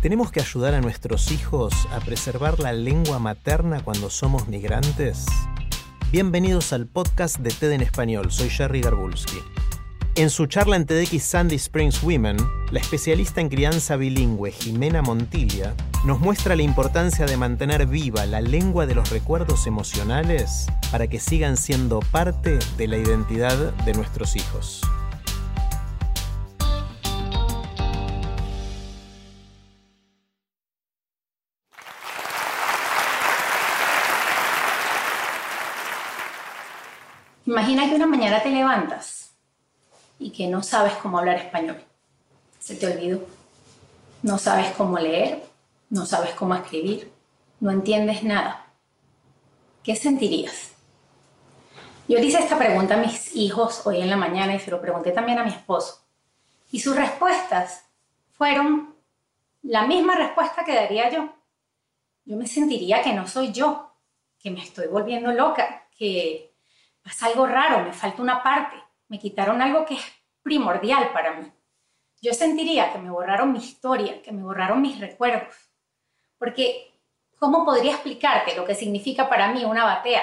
¿Tenemos que ayudar a nuestros hijos a preservar la lengua materna cuando somos migrantes? Bienvenidos al podcast de TED en Español, soy Jerry Garbulski. En su charla en TEDx Sandy Springs Women, la especialista en crianza bilingüe Jimena Montilla nos muestra la importancia de mantener viva la lengua de los recuerdos emocionales para que sigan siendo parte de la identidad de nuestros hijos. Imagina que una mañana te levantas y que no sabes cómo hablar español. Se te olvidó. No sabes cómo leer, no sabes cómo escribir, no entiendes nada. ¿Qué sentirías? Yo hice esta pregunta a mis hijos hoy en la mañana y se lo pregunté también a mi esposo. Y sus respuestas fueron la misma respuesta que daría yo. Yo me sentiría que no soy yo, que me estoy volviendo loca, que pasa algo raro, me falta una parte, me quitaron algo que es primordial para mí. Yo sentiría que me borraron mi historia, que me borraron mis recuerdos. Porque, ¿cómo podría explicarte lo que significa para mí una batea?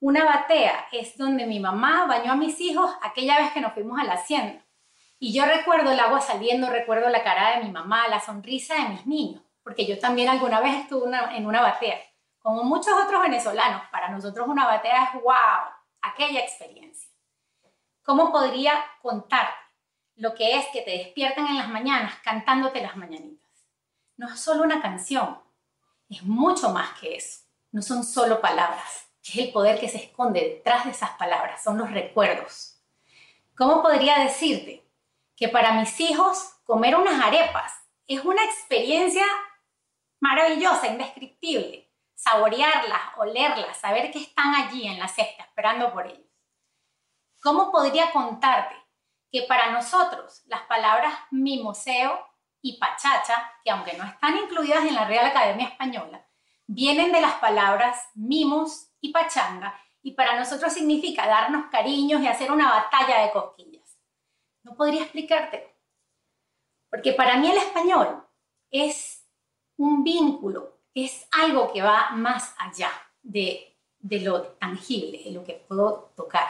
Una batea es donde mi mamá bañó a mis hijos aquella vez que nos fuimos a la hacienda. Y yo recuerdo el agua saliendo, recuerdo la cara de mi mamá, la sonrisa de mis niños, porque yo también alguna vez estuve en una batea. Como muchos otros venezolanos, para nosotros una batea es wow, aquella experiencia. ¿Cómo podría contarte lo que es que te despiertan en las mañanas cantándote las mañanitas? No es solo una canción, es mucho más que eso. No son solo palabras, es el poder que se esconde detrás de esas palabras, son los recuerdos. ¿Cómo podría decirte que para mis hijos comer unas arepas es una experiencia maravillosa, indescriptible? Saborearlas, olerlas, saber que están allí en la cesta esperando por ellos. ¿Cómo podría contarte que para nosotros las palabras mimoseo y pachacha, que aunque no están incluidas en la Real Academia Española, vienen de las palabras mimos y pachanga y para nosotros significa darnos cariños y hacer una batalla de cosquillas? No podría explicarte. Porque para mí el español es un vínculo es algo que va más allá de, lo tangible, de lo que puedo tocar.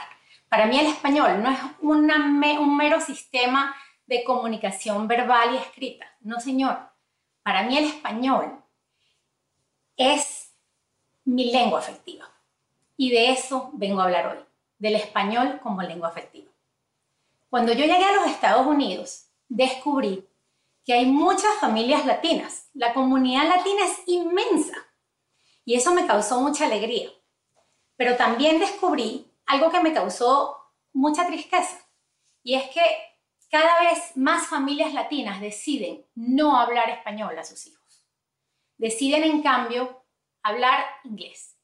Para mí el español no es un mero sistema de comunicación verbal y escrita. No, señor. Para mí el español es mi lengua afectiva. Y de eso vengo a hablar hoy, del español como lengua afectiva. Cuando yo llegué a los Estados Unidos, descubrí que hay muchas familias latinas. La comunidad latina es inmensa y eso me causó mucha alegría. Pero también descubrí algo que me causó mucha tristeza y es que cada vez más familias latinas deciden no hablar español a sus hijos. Deciden en cambio hablar inglés.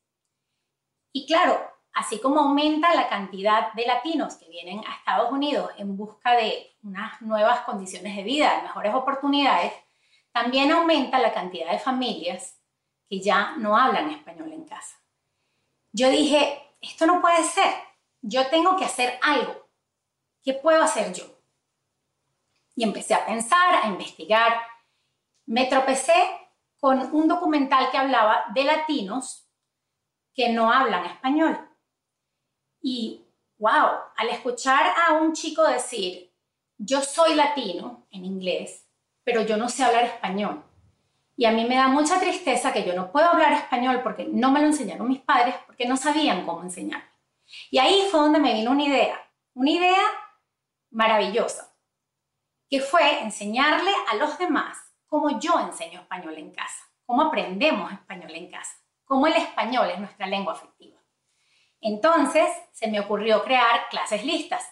Y claro, así como aumenta la cantidad de latinos que vienen a Estados Unidos en busca de unas nuevas condiciones de vida, mejores oportunidades, también aumenta la cantidad de familias que ya no hablan español en casa. Yo dije, esto no puede ser, yo tengo que hacer algo. ¿Qué puedo hacer yo? Y empecé a pensar, a investigar. Me tropecé con un documental que hablaba de latinos que no hablan español. Y, wow, al escuchar a un chico decir, yo soy latino en inglés, pero yo no sé hablar español. Y a mí me da mucha tristeza que yo no puedo hablar español porque no me lo enseñaron mis padres, porque no sabían cómo enseñarme. Y ahí fue donde me vino una idea, una idea maravillosa, que fue enseñarle a los demás cómo yo enseño español en casa, cómo aprendemos español en casa, cómo el español es nuestra lengua afectiva. Entonces se me ocurrió crear clases listas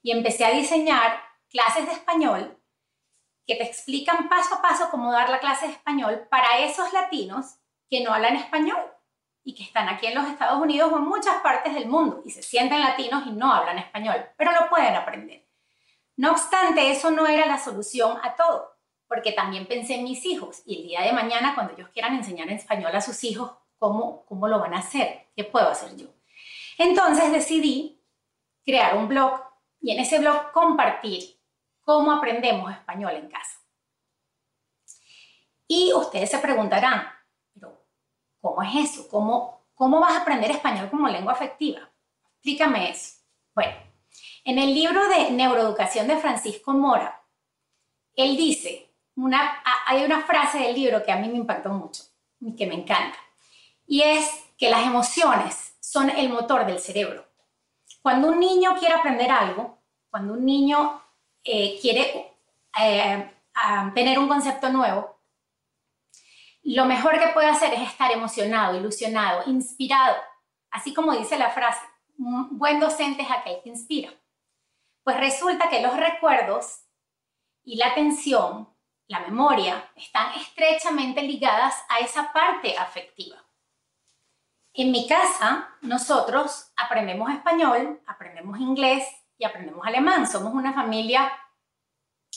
y empecé a diseñar clases de español que te explican paso a paso cómo dar la clase de español para esos latinos que no hablan español y que están aquí en los Estados Unidos o en muchas partes del mundo y se sienten latinos y no hablan español, pero lo pueden aprender. No obstante, eso no era la solución a todo, porque también pensé en mis hijos y el día de mañana cuando ellos quieran enseñar español a sus hijos, ¿cómo, cómo lo van a hacer? ¿Qué puedo hacer yo? Entonces decidí crear un blog y en ese blog compartir cómo aprendemos español en casa. Y ustedes se preguntarán, pero ¿cómo es eso? ¿Cómo, cómo vas a aprender español como lengua afectiva? Explícame eso. Bueno, en el libro de neuroeducación de Francisco Mora, él dice, una, hay una frase del libro que a mí me impactó mucho y que me encanta, y es que las emociones son el motor del cerebro. Cuando un niño quiere aprender algo, cuando un niño eh, quiere eh, tener un concepto nuevo, lo mejor que puede hacer es estar emocionado, ilusionado, inspirado. Así como dice la frase, un buen docente es aquel que inspira. Pues resulta que los recuerdos y la atención, la memoria, están estrechamente ligadas a esa parte afectiva. En mi casa, nosotros aprendemos español, aprendemos inglés y aprendemos alemán. Somos una familia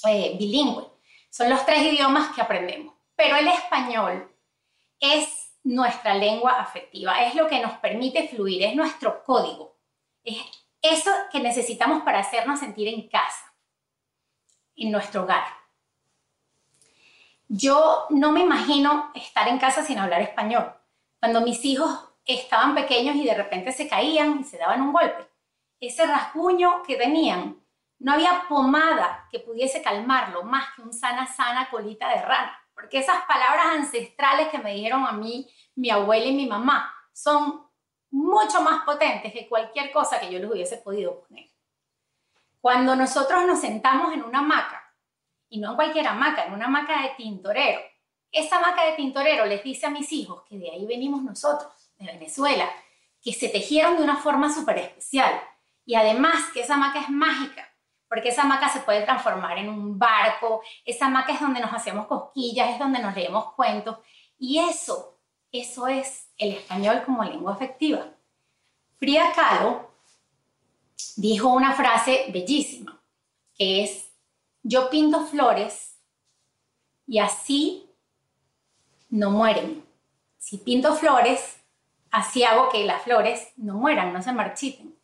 eh, bilingüe. Son los tres idiomas que aprendemos. Pero el español es nuestra lengua afectiva, es lo que nos permite fluir, es nuestro código. Es eso que necesitamos para hacernos sentir en casa, en nuestro hogar. Yo no me imagino estar en casa sin hablar español. Cuando mis hijos estaban pequeños y de repente se caían y se daban un golpe. Ese rasguño que tenían, no había pomada que pudiese calmarlo más que un sana, sana colita de rana. Porque esas palabras ancestrales que me dijeron a mí mi abuela y mi mamá son mucho más potentes que cualquier cosa que yo les hubiese podido poner. Cuando nosotros nos sentamos en una hamaca, y no en cualquier hamaca, en una hamaca de tintorero, esa hamaca de tintorero les dice a mis hijos que de ahí venimos nosotros de Venezuela, que se tejieron de una forma súper especial. Y además que esa hamaca es mágica, porque esa hamaca se puede transformar en un barco, esa hamaca es donde nos hacemos cosquillas, es donde nos leemos cuentos. Y eso, eso es el español como lengua afectiva. Frida Kahlo dijo una frase bellísima, que es, yo pinto flores y así no mueren. Si pinto flores, así hago que las flores no mueran, no se marchiten.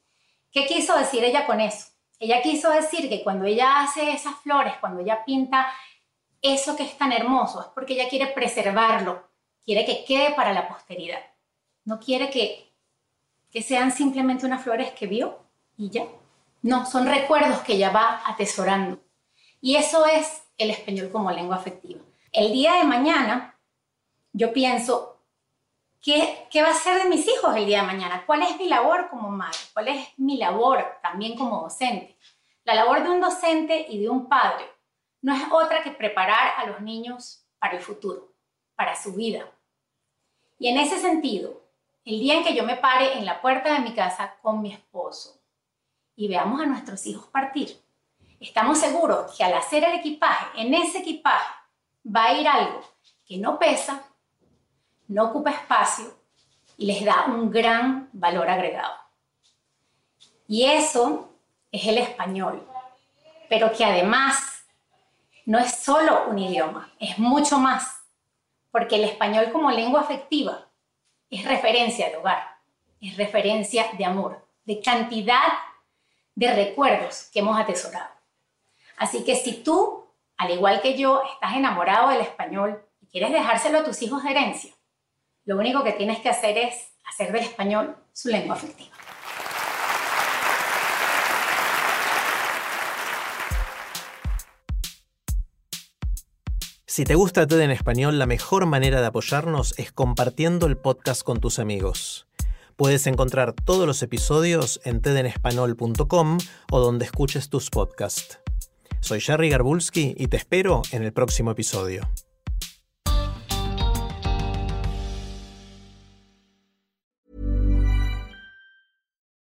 ¿Qué quiso decir ella con eso? Ella quiso decir que cuando ella hace esas flores, cuando ella pinta eso que es tan hermoso, es porque ella quiere preservarlo, quiere que quede para la posteridad. No quiere que, que sean simplemente unas flores que vio y ya. No, son recuerdos que ella va atesorando. Y eso es el español como lengua afectiva. El día de mañana, yo pienso, ¿Qué, va a ser de mis hijos el día de mañana? ¿Cuál es mi labor como madre? ¿Cuál es mi labor también como docente? La labor de un docente y de un padre no es otra que preparar a los niños para el futuro, para su vida. Y en ese sentido, el día en que yo me pare en la puerta de mi casa con mi esposo y veamos a nuestros hijos partir, estamos seguros que al hacer el equipaje, en ese equipaje va a ir algo que no pesa, no ocupa espacio y les da un gran valor agregado. Y eso es el español, pero que además no es solo un idioma, es mucho más, porque el español como lengua afectiva es referencia de hogar, es referencia de amor, de cantidad de recuerdos que hemos atesorado. Así que si tú, al igual que yo, estás enamorado del español y quieres dejárselo a tus hijos de herencia, lo único que tienes que hacer es hacer del español su lengua afectiva. Si te gusta TED en español, la mejor manera de apoyarnos es compartiendo el podcast con tus amigos. Puedes encontrar todos los episodios en tedenespanol.com o donde escuches tus podcasts. Soy Jerry Garbulski y te espero en el próximo episodio.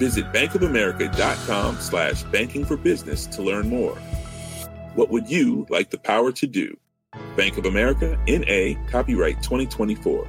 Visit bankofamerica.com slash banking for business to learn more. What would you like the power to do? Bank of America, N.A., copyright 2024.